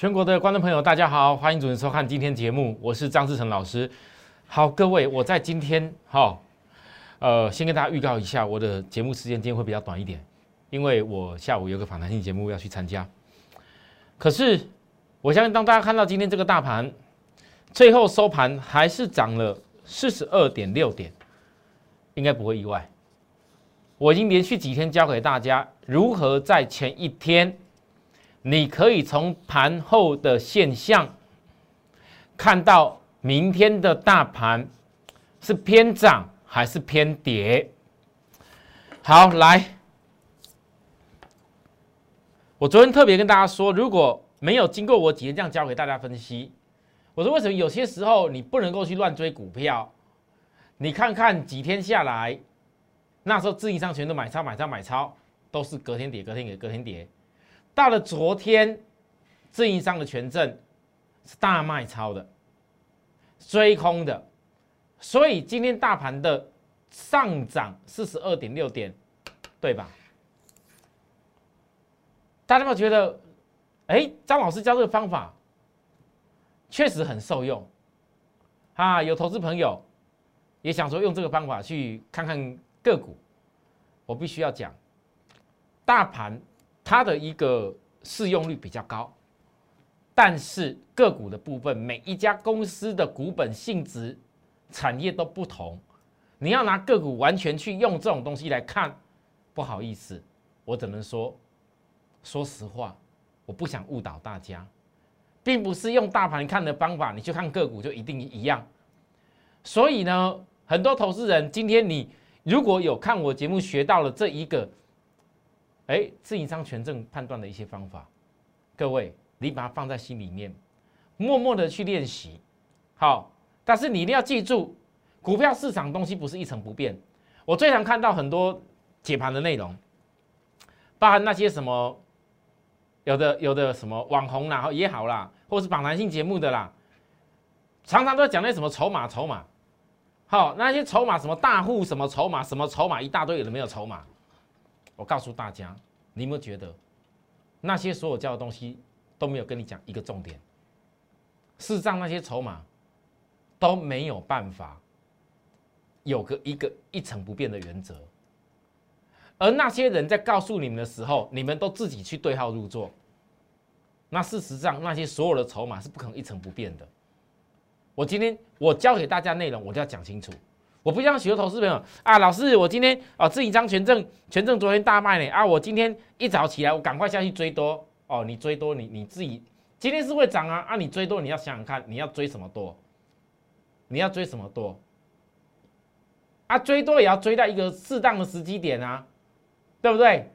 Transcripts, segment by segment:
全国的观众朋友，大家好，欢迎准时收看今天节目，我是张志成老师。好，各位，我在今天哈，呃，先跟大家预告一下，我的节目时间今天会比较短一点，因为我下午有个访谈性节目要去参加。可是，我相信当大家看到今天这个大盘最后收盘还是涨了四十二点六点，应该不会意外。我已经连续几天教给大家如何在前一天。你可以从盘后的现象看到明天的大盘是偏涨还是偏跌。好，来，我昨天特别跟大家说，如果没有经过我几天这样教给大家分析，我说为什么有些时候你不能够去乱追股票？你看看几天下来，那时候自营商全都买超买超买超，都是隔天跌，隔天跌，隔天跌。到了昨天，自营商的权证是大卖超的，追空的，所以今天大盘的上涨四十二点六点，对吧？大家有没有觉得，哎，张老师教这个方法确实很受用啊？有投资朋友也想说用这个方法去看看个股，我必须要讲，大盘。它的一个适用率比较高，但是个股的部分，每一家公司的股本性质、产业都不同，你要拿个股完全去用这种东西来看，不好意思，我只能说，说实话，我不想误导大家，并不是用大盘看的方法，你去看个股就一定一样。所以呢，很多投资人今天你如果有看我节目学到了这一个。哎，自营商权证判断的一些方法，各位，你把它放在心里面，默默的去练习。好，但是你一定要记住，股票市场东西不是一成不变。我最常看到很多解盘的内容，包含那些什么，有的有的什么网红啦也好啦，或是访谈性节目的啦，常常都讲那什么筹码筹码。好，那些筹码什么大户什么筹码什么筹码一大堆，有的没有筹码。我告诉大家，你有没有觉得那些所有教的东西都没有跟你讲一个重点？事实上，那些筹码都没有办法有个一个一成不变的原则。而那些人在告诉你们的时候，你们都自己去对号入座。那事实上，那些所有的筹码是不可能一成不变的。我今天我教给大家内容，我就要讲清楚。我不像许多投资朋友啊，老师，我今天啊自己张权证，权证昨天大卖呢啊，我今天一早起来，我赶快下去追多哦。你追多，你你自己今天是会涨啊啊，你追多，你要想想看，你要追什么多？你要追什么多？啊，追多也要追到一个适当的时机点啊，对不对？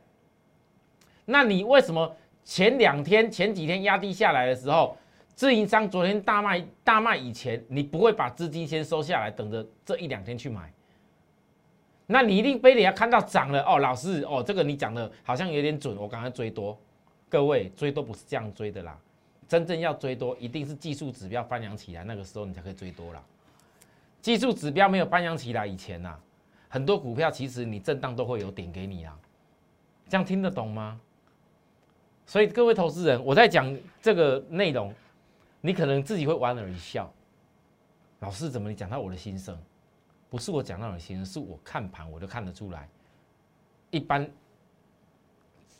那你为什么前两天、前几天压低下来的时候？自营商昨天大卖大卖以前，你不会把资金先收下来，等着这一两天去买。那你一定非得要看到涨了哦，老师哦，这个你讲的好像有点准，我赶快追多。各位追多不是这样追的啦，真正要追多，一定是技术指标翻扬起来，那个时候你才可以追多啦。技术指标没有翻扬起来以前呐，很多股票其实你震荡都会有点给你啊，这样听得懂吗？所以各位投资人，我在讲这个内容。你可能自己会莞尔一笑，老师怎么你讲到我的心声？不是我讲到你的心声，是我看盘我就看得出来。一般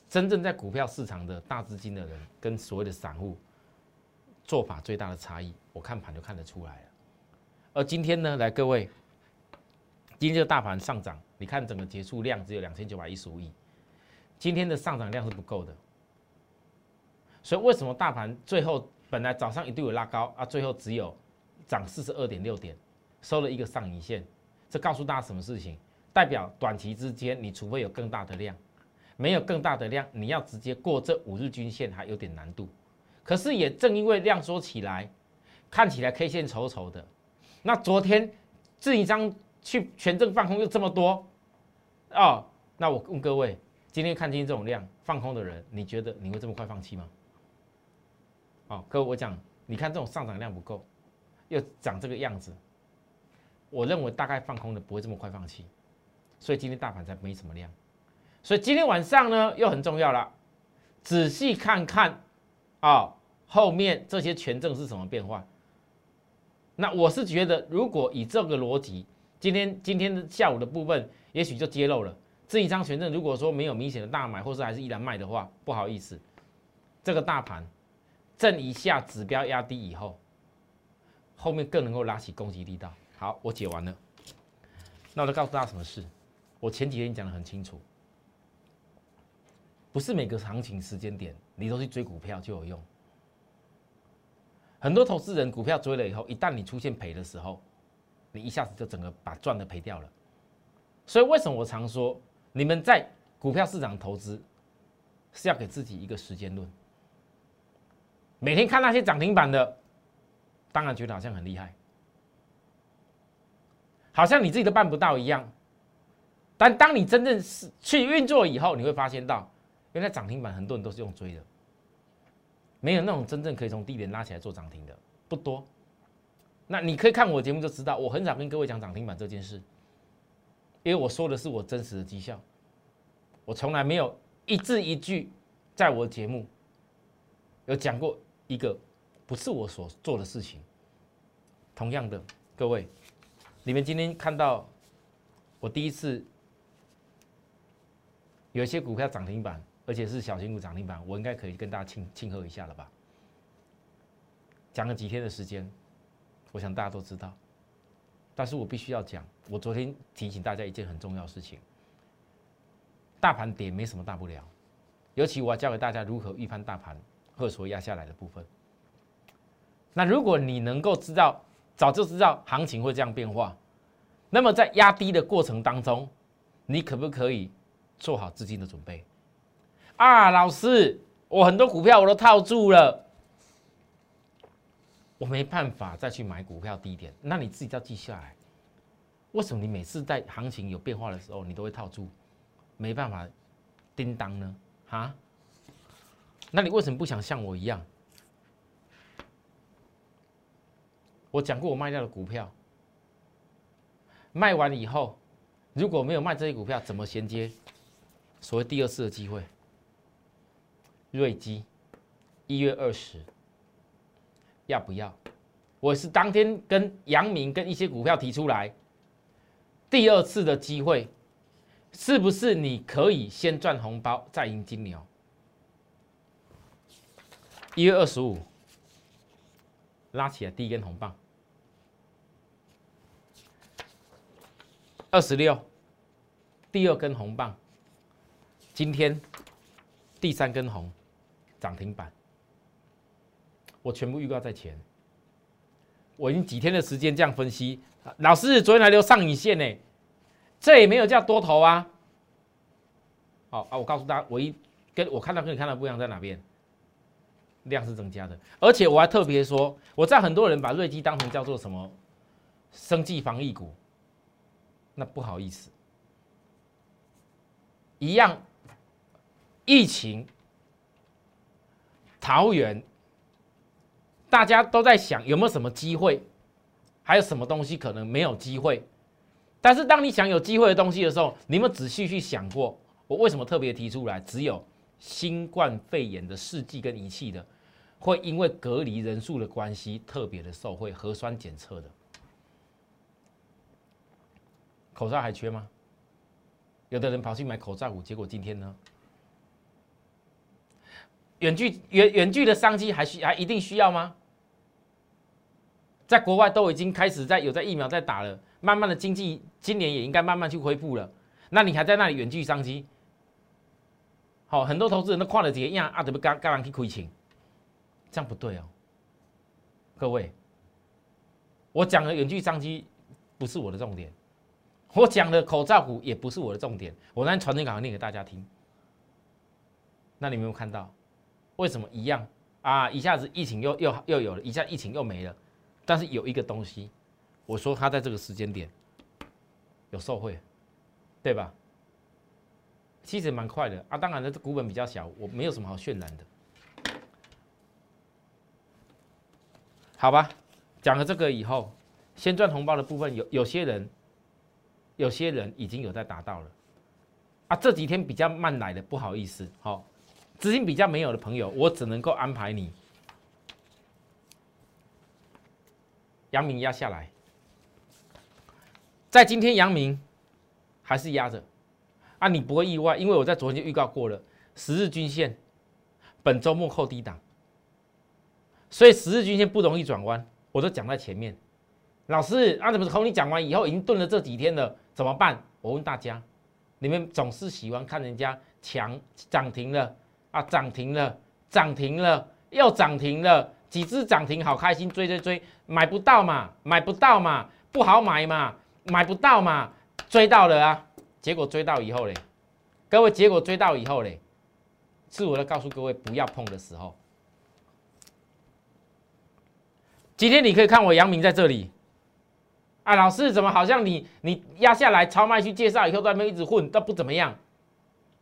真正在股票市场的大资金的人，跟所谓的散户做法最大的差异，我看盘就看得出来了。而今天呢，来各位，今天这个大盘上涨，你看整个结束量只有两千九百一十五亿，今天的上涨量是不够的。所以为什么大盘最后？本来早上一度有拉高啊，最后只有涨四十二点六点，收了一个上影线。这告诉大家什么事情？代表短期之间，你除非有更大的量，没有更大的量，你要直接过这五日均线还有点难度。可是也正因为量缩起来，看起来 K 线丑丑的。那昨天自营商去权证放空又这么多哦，那我问各位，今天看清这种量放空的人，你觉得你会这么快放弃吗？哦，各位，我讲，你看这种上涨量不够，又长这个样子，我认为大概放空的不会这么快放弃，所以今天大盘才没什么量。所以今天晚上呢，又很重要了，仔细看看啊，后面这些权证是什么变化？那我是觉得，如果以这个逻辑，今天今天的下午的部分，也许就揭露了这一张权证。如果说没有明显的大买，或是还是依然卖的话，不好意思，这个大盘震一下指标压低以后，后面更能够拉起攻击力道。好，我解完了。那我就告诉大家什么事？我前几天讲的很清楚，不是每个行情时间点你都去追股票就有用。很多投资人股票追了以后，一旦你出现赔的时候，你一下子就整个把赚的赔掉了。所以为什么我常说，你们在股票市场投资是要给自己一个时间论。每天看那些涨停板的，当然觉得好像很厉害。好像你自己都办不到一样，但当你真正是去运作以后，你会发现到，原来涨停板很多人都是用追的，没有那种真正可以从低点拉起来做涨停的不多。那你可以看我节目就知道，我很少跟各位讲涨停板这件事，因为我说的是我真实的绩效，我从来没有一字一句在我的节目有讲过一个不是我所做的事情。同样的，各位。你们今天看到我第一次有一些股票涨停板，而且是小型股涨停板，我应该可以跟大家庆庆贺一下了吧？讲了几天的时间，我想大家都知道。但是我必须要讲，我昨天提醒大家一件很重要的事情：大盘跌没什么大不了，尤其我要教给大家如何预判大盘或所压下来的部分。那如果你能够知道。早就知道行情会这样变化，那么在压低的过程当中，你可不可以做好资金的准备？啊，老师，我很多股票我都套住了，我没办法再去买股票低点，那你自己要记下来。为什么你每次在行情有变化的时候，你都会套住，没办法叮当呢？哈？那你为什么不想像我一样？我讲过，我卖掉的股票，卖完以后，如果没有卖这些股票，怎么衔接所谓第二次的机会？瑞基一月二十要不要？我是当天跟杨明跟一些股票提出来，第二次的机会，是不是你可以先赚红包再赢金牛？一月二十五拉起来第一根红棒。二十六，第二根红棒，今天第三根红，涨停板，我全部预告在前。我已经几天的时间这样分析，老师昨天还留上影线呢，这也没有叫多头啊。好啊，我告诉大家，我一跟我看到跟你看到不一样在哪边，量是增加的，而且我还特别说，我在很多人把瑞基当成叫做什么生计防疫股。那不好意思，一样，疫情，桃园，大家都在想有没有什么机会，还有什么东西可能没有机会。但是当你想有机会的东西的时候，你们仔细去想过，我为什么特别提出来？只有新冠肺炎的试剂跟仪器的，会因为隔离人数的关系特别的受惠核酸检测的。口罩还缺吗？有的人跑去买口罩股，结果今天呢？远距远远距的商机还需还一定需要吗？在国外都已经开始在有在疫苗在打了，慢慢的经济今年也应该慢慢去恢复了。那你还在那里远距商机？好，很多投资人都跨了几个样啊，怎么刚刚去亏钱？这样不对哦，各位，我讲的远距商机不是我的重点。我讲的口罩股也不是我的重点，我让传真稿念给大家听。那你有没有看到，为什么一样啊？一下子疫情又又又有了，一下疫情又没了，但是有一个东西，我说它在这个时间点有受贿，对吧？其实蛮快的啊，当然了，这股本比较小，我没有什么好渲染的。好吧讲了这个以后先赚红包的部分有有些人有些人已经有在达到了。啊这几天比较慢来的不好意思好资金比较没有的朋友我只能够安排你。杨明压下来。在今天杨明还是压着。啊你不会意外因为我在昨天预告过了十日均线本周末扣低档。所以十日均线不容易转弯，我都讲在前面。老师，啊，怎么从你讲完以后已经顿了这几天了，怎么办？我问大家，你们总是喜欢看人家强涨停了啊，涨停了，涨停了，又涨停了。几只涨停，好开心，追追追，买不到嘛，买不到嘛，不好买嘛，买不到嘛，追到了啊，结果追到以后嘞，各位，结果追到以后嘞，是我要告诉各位不要碰的时候。今天你可以看我杨明在这里，啊，老师怎么好像你你压下来超卖去介绍以后在那边一直混都不怎么样，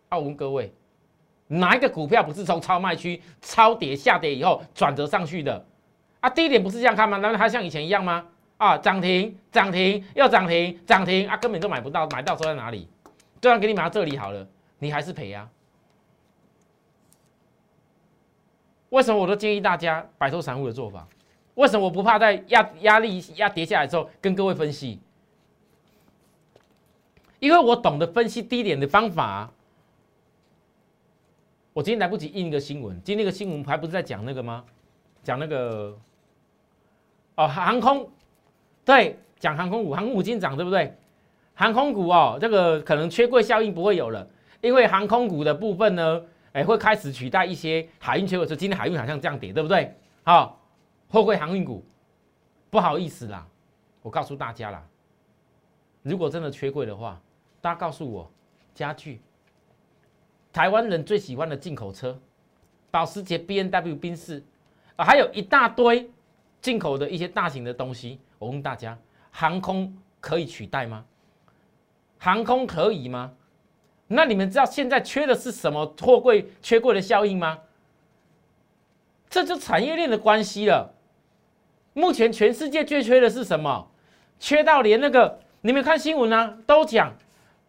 啊，我问各位。哪一个股票不是从超卖区超跌下跌以后转折上去的啊？低点不是这样看吗？难道还像以前一样吗？啊，涨停涨停又涨停涨停啊，根本都买不到，买到收在哪里？就算给你买到这里好了，你还是赔呀。为什么我都建议大家摆脱散户的做法？为什么我不怕在压压力压跌下来之后跟各位分析？因为我懂得分析低点的方法。我今天来不及印一个新闻，今天那个新闻还不是在讲那个吗？讲那个哦，航空，对，讲航空股，航空股今天涨对不对？航空股哦，这个可能缺柜效应不会有了，因为航空股的部分呢，哎，会开始取代一些海运缺柜，说今天海运好像这样跌，对不对？好，货柜航运股，不好意思啦，我告诉大家啦，如果真的缺柜的话，大家告诉我，家具。台湾人最喜欢的进口车，保时捷、B N W、宾士，啊，还有一大堆进口的一些大型的东西。我问大家，航空可以取代吗？航空可以吗？那你们知道现在缺的是什么货柜缺柜的效应吗？这就产业链的关系了。目前全世界最缺的是什么？缺到连那个你们看新闻啊，都讲，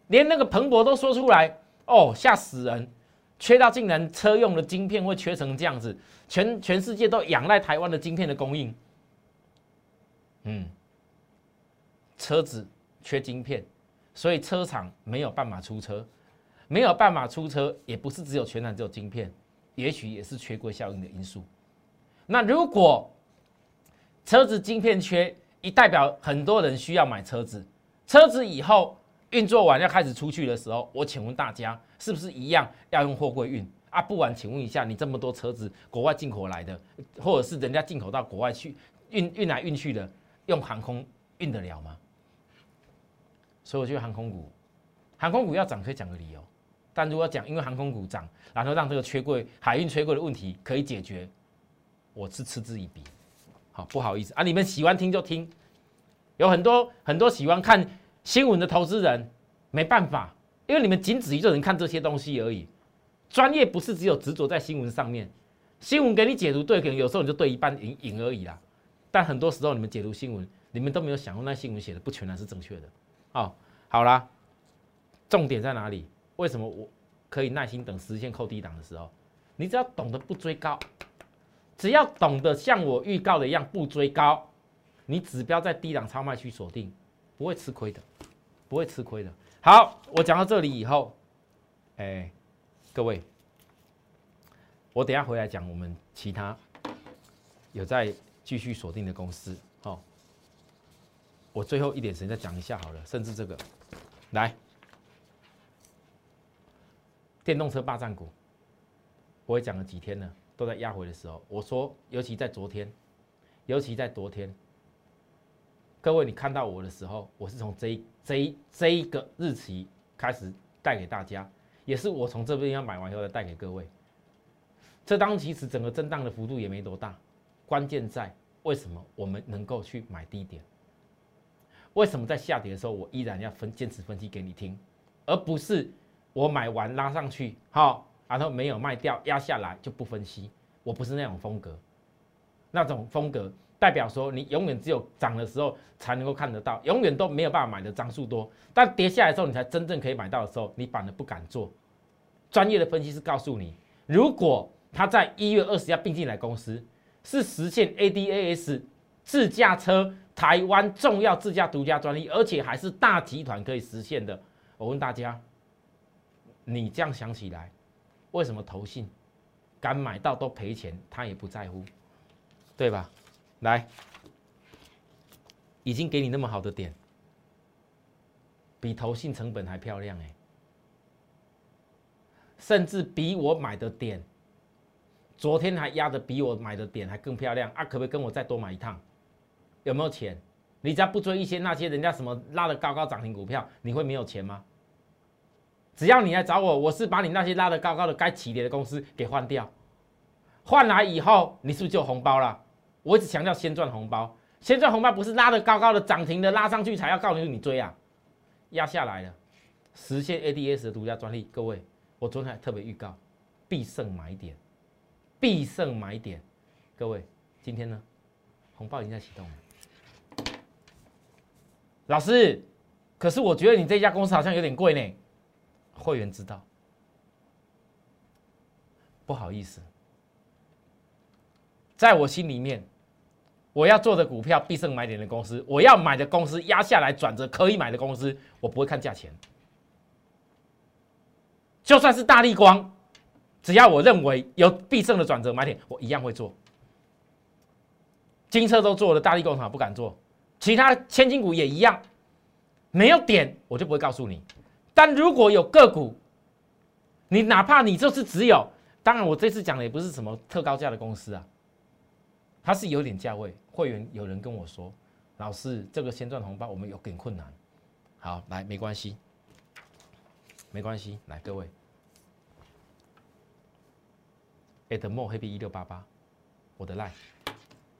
连那个彭博都说出来。哦，吓死人！缺到竟然车用的晶片会缺成这样子，全全世界都仰赖台湾的晶片的供应。嗯，车子缺晶片，所以车厂没有办法出车，没有办法出车，也不是只有全厂只有晶片，也许也是缺柜效应的因素。那如果车子晶片缺，一代表很多人需要买车子，车子以后。运作完要开始出去的时候，我请问大家是不是一样要用货柜运啊？不然，请问一下，你这么多车子国外进口来的，或者是人家进口到国外去运运来运去的，用航空运得了吗？所以我觉得航空股，航空股要涨可以讲个理由，但如果讲因为航空股涨，然后让这个缺柜海运缺柜的问题可以解决，我是嗤之以鼻。好，不好意思啊，你们喜欢听就听，有很多很多喜欢看。新闻的投资人没办法，因为你们仅止于就能看这些东西而已。专业不是只有执着在新闻上面，新闻给你解读对，可能有时候你就对一半赢赢而已啦。但很多时候你们解读新闻，你们都没有想过那新闻写的不全然是正确的。哦，好啦，重点在哪里？为什么我可以耐心等实现扣低档的时候？你只要懂得不追高，只要懂得像我预告的一样不追高，你指标在低档超卖区锁定。不会吃亏的，不会吃亏的。好，我讲到这里以后，哎，各位，我等下回来讲我们其他有在继续锁定的公司。好，我最后一点时间再讲一下好了，甚至这个，来，电动车霸占股，我也讲了几天了，都在压回的时候，我说，尤其在昨天，尤其在昨天。各位，你看到我的时候，我是从这这这一个日期开始带给大家，也是我从这边要买完以后再带给各位。这当其实整个震荡的幅度也没多大，关键在为什么我们能够去买低点？为什么在下跌的时候我依然要分坚持分析给你听，而不是我买完拉上去，好，然后没有卖掉压下来就不分析？我不是那种风格，那种风格。代表说，你永远只有涨的时候才能够看得到，永远都没有办法买的张数多。但跌下来的时候，你才真正可以买到的时候，你反而不敢做。专业的分析师告诉你，如果他在一月二十要并进来公司，是实现 ADAS 自驾车台湾重要自家独家专利，而且还是大集团可以实现的。我问大家，你这样想起来，为什么投信敢买到都赔钱，他也不在乎，对吧？来，已经给你那么好的点，比投信成本还漂亮哎，甚至比我买的点，昨天还压的比我买的点还更漂亮啊！可不可以跟我再多买一趟？有没有钱？你只要不追一些那些人家什么拉的高高涨停股票，你会没有钱吗？只要你来找我，我是把你那些拉得高高的该起跌的公司给换掉，换来以后，你是不是就有红包了？我一直强调先赚红包，先赚红包不是拉得高高的涨停的拉上去才要告诉你追啊，压下来了，实现 ADS 的独家专利。各位，我昨天还特别预告，必胜买点，必胜买点。各位，今天呢，红包已经在启动了。老师，可是我觉得你这家公司好像有点贵呢。会员知道，不好意思，在我心里面，我要做的股票必胜买点的公司，我要买的公司压下来转折可以买的公司，我不会看价钱。就算是大力光，只要我认为有必胜的转折买点，我一样会做。金车都做了，大力工厂不敢做。其他千金股也一样，没有点我就不会告诉你。但如果有个股，你哪怕你就是只有，当然我这次讲的也不是什么特高价的公司啊，它是有点价位。会员有人跟我说，老师这个先赚红包我们有点困难。好，来没关系，没关系，来各位，Edmo Happy 一六八八，我的 line，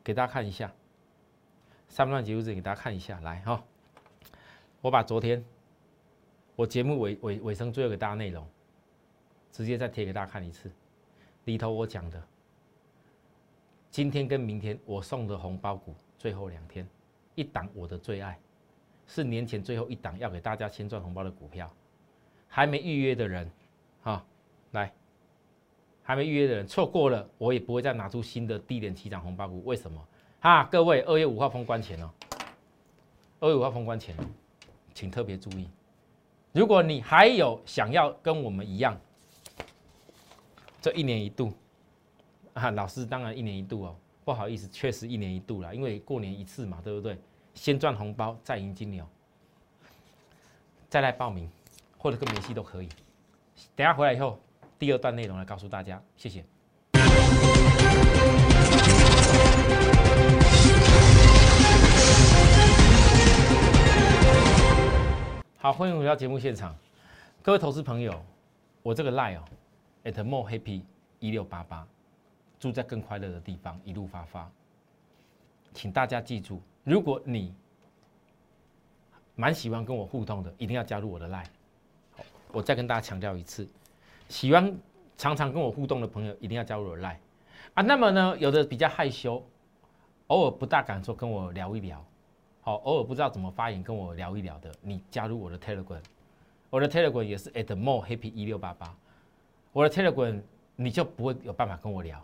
给大家看一下。三段节目子给大家看一下，来哈，我把昨天我节目尾尾尾声最后给大家内容，直接再贴给大家看一次，里头我讲的，今天跟明天我送的红包股最后两天，一档我的最爱，是年前最后一档要给大家先赚红包的股票，还没预约的人，哈，来，还没预约的人错过了，我也不会再拿出新的低点起涨红包股，为什么？啊，各位，二月五号封关前哦，二月五号封关前，请特别注意，如果你还有想要跟我们一样，这一年一度，啊，老师当然一年一度哦，不好意思，确实一年一度了，因为过年一次嘛，对不对？先赚红包再赢金牛，再来报名或者跟梅西都可以。等下回来以后，第二段内容来告诉大家，谢谢。好，欢迎回到节目现场，各位投资朋友，我这个 line 哦，at more happy 一六八八，住在更快乐的地方，一路发发，请大家记住，如果你蛮喜欢跟我互动的，一定要加入我的 Lie。我再跟大家强调一次，喜欢常常跟我互动的朋友，一定要加入我的 Lie 啊。那么呢，有的比较害羞，偶尔不大敢说跟我聊一聊。好，偶尔不知道怎么发言，跟我聊一聊的，你加入我的 Telegram，我的 Telegram 也是 at more happy 一六八八，我的 Telegram 你就不会有办法跟我聊，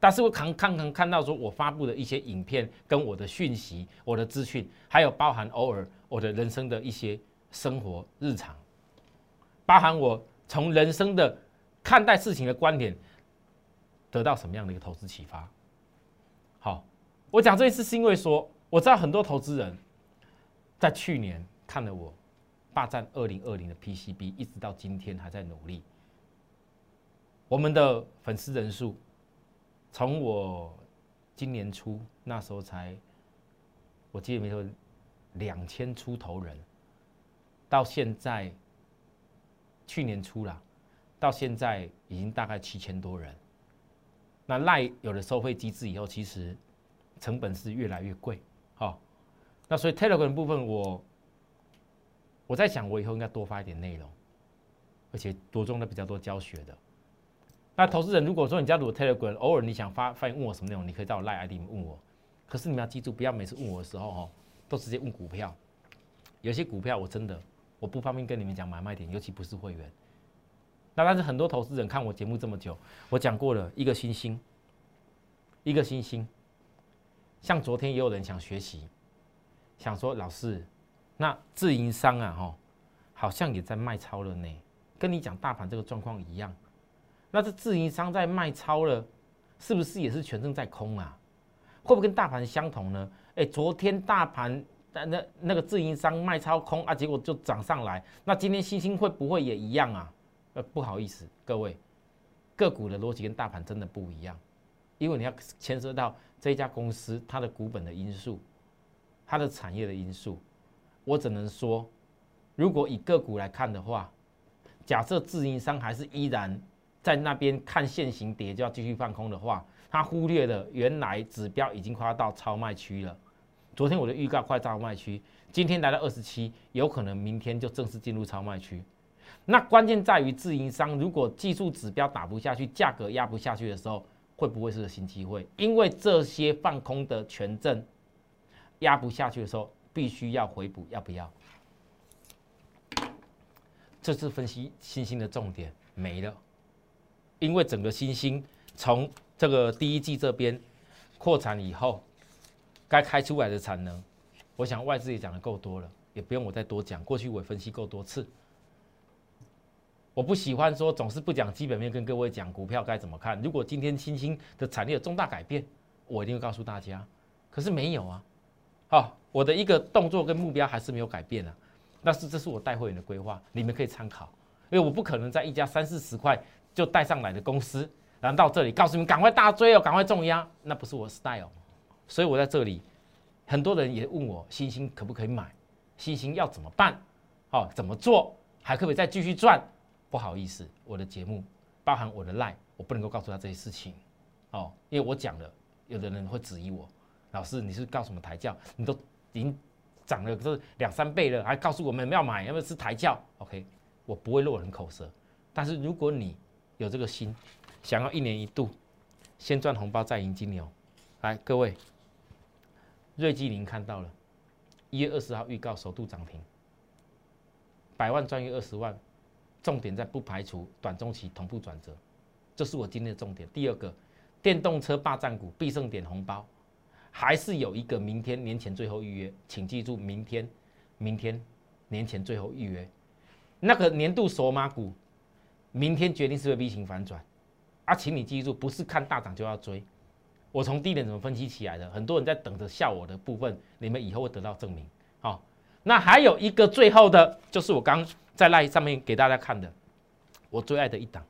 但是我看看看看到说我发布的一些影片跟我的讯息、我的资讯，还有包含偶尔我的人生的一些生活日常，包含我从人生的看待事情的观点，得到什么样的一个投资启发。好，我讲这一次是因为说我知道很多投资人。在去年看了我霸占二零二零的 PCB，一直到今天还在努力。我们的粉丝人数从我今年初那时候才，我记得没错，两千出头人，到现在去年初了，到现在已经大概七千多人。那赖有了收费机制以后，其实成本是越来越贵，好。那所以 Telegram 部分，我我在想，我以后应该多发一点内容，而且着重的比较多教学的。那投资人如果说你加入 Telegram，偶尔你想发发现问我什么内容，你可以在我赖 ID 问我。可是你们要记住，不要每次问我的时候哦，都直接问股票。有些股票我真的我不方便跟你们讲买卖点，尤其不是会员。那但是很多投资人看我节目这么久，我讲过了一个星星，一个星星。像昨天也有人想学习。想说老师，那自营商啊，哈，好像也在卖超了呢，跟你讲大盘这个状况一样。那这自营商在卖超了，是不是也是全正在空啊？会不会跟大盘相同呢？哎，昨天大盘那那那个自营商卖超空啊，结果就涨上来。那今天星星会不会也一样啊？呃，不好意思，各位，个股的逻辑跟大盘真的不一样，因为你要牵涉到这家公司它的股本的因素，它的产业的因素。我只能说，如果以个股来看的话，假设自营商还是依然在那边看现行跌就要继续放空的话，他忽略了原来指标已经快要到超卖区了。昨天我的预告快超卖区，今天来到二十七，有可能明天就正式进入超卖区。那关键在于自营商，如果技术指标打不下去，价格压不下去的时候，会不会是个新机会？因为这些放空的权证压不下去的时候，必须要回补，要不要？这次分析新兴的重点没了，因为整个新兴从这个第一季这边扩产以后，该开出来的产能，我想外资也讲的够多了，也不用我再多讲，过去我也分析够多次。我不喜欢说总是不讲基本面，跟各位讲股票该怎么看。如果今天新兴的产业有重大改变，我一定会告诉大家。可是没有啊，哦，我的一个动作跟目标还是没有改变啊。那是这是我带会员的规划，你们可以参考。因为我不可能在一家三四十块就带上来的公司，然后到这里告诉你们赶快大追哦，赶快重压，那不是我的 style。所以我在这里，很多人也问我星星可不可以买，星星要怎么办？哦，怎么做？还可不可以再继续赚？不好意思，我的节目包含我的 lie，我不能够告诉他这些事情，哦，因为我讲了，有的人会质疑我，老师你是告什么抬轿？你都已经涨了这两三倍了，还告诉我们要买，要不要是抬轿？OK，我不会落人口舌，但是如果你有这个心，想要一年一度先赚红包再赢金牛，来各位，瑞基林看到了，一月二十号预告首度涨停，百万赚一二十万。重点在不排除短中期同步转折，这是我今天的重点。第二个，电动车霸占股必胜点红包，还是有一个明天年前最后预约，请记住明天，明天年前最后预约，那个年度索马股，明天决定是不是 V 型反转啊？请你记住，不是看大涨就要追。我从低点怎么分析起来的？很多人在等着笑我的部分，你们以后会得到证明。好，那还有一个最后的，就是我刚。在那上面给大家看的，我最爱的一档，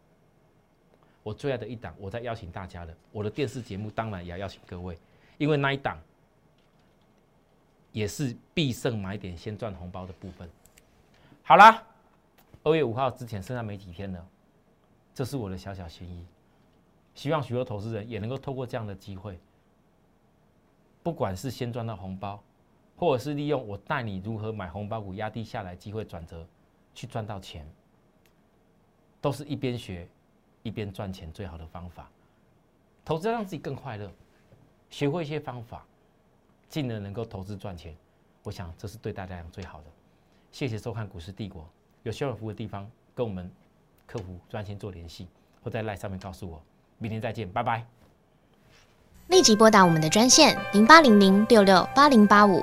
我最爱的一档，我在邀请大家的，我的电视节目当然也要邀请各位，因为那一档也是必胜买点先赚红包的部分。好啦，二月五号之前剩下没几天了，这是我的小小心意，希望许多投资人也能够透过这样的机会，不管是先赚到红包，或者是利用我带你如何买红包股压低下来机会转折。去赚到钱，都是一边学一边赚钱最好的方法。投资让自己更快乐，学会一些方法，进而能够投资赚钱。我想这是对大家最好的。谢谢收看股市帝国，有需要服务的地方跟我们客服专线做联系，或在 LINE 上面告诉我。明天再见，拜拜。立即拨打我们的专线零八零零六六八零八五。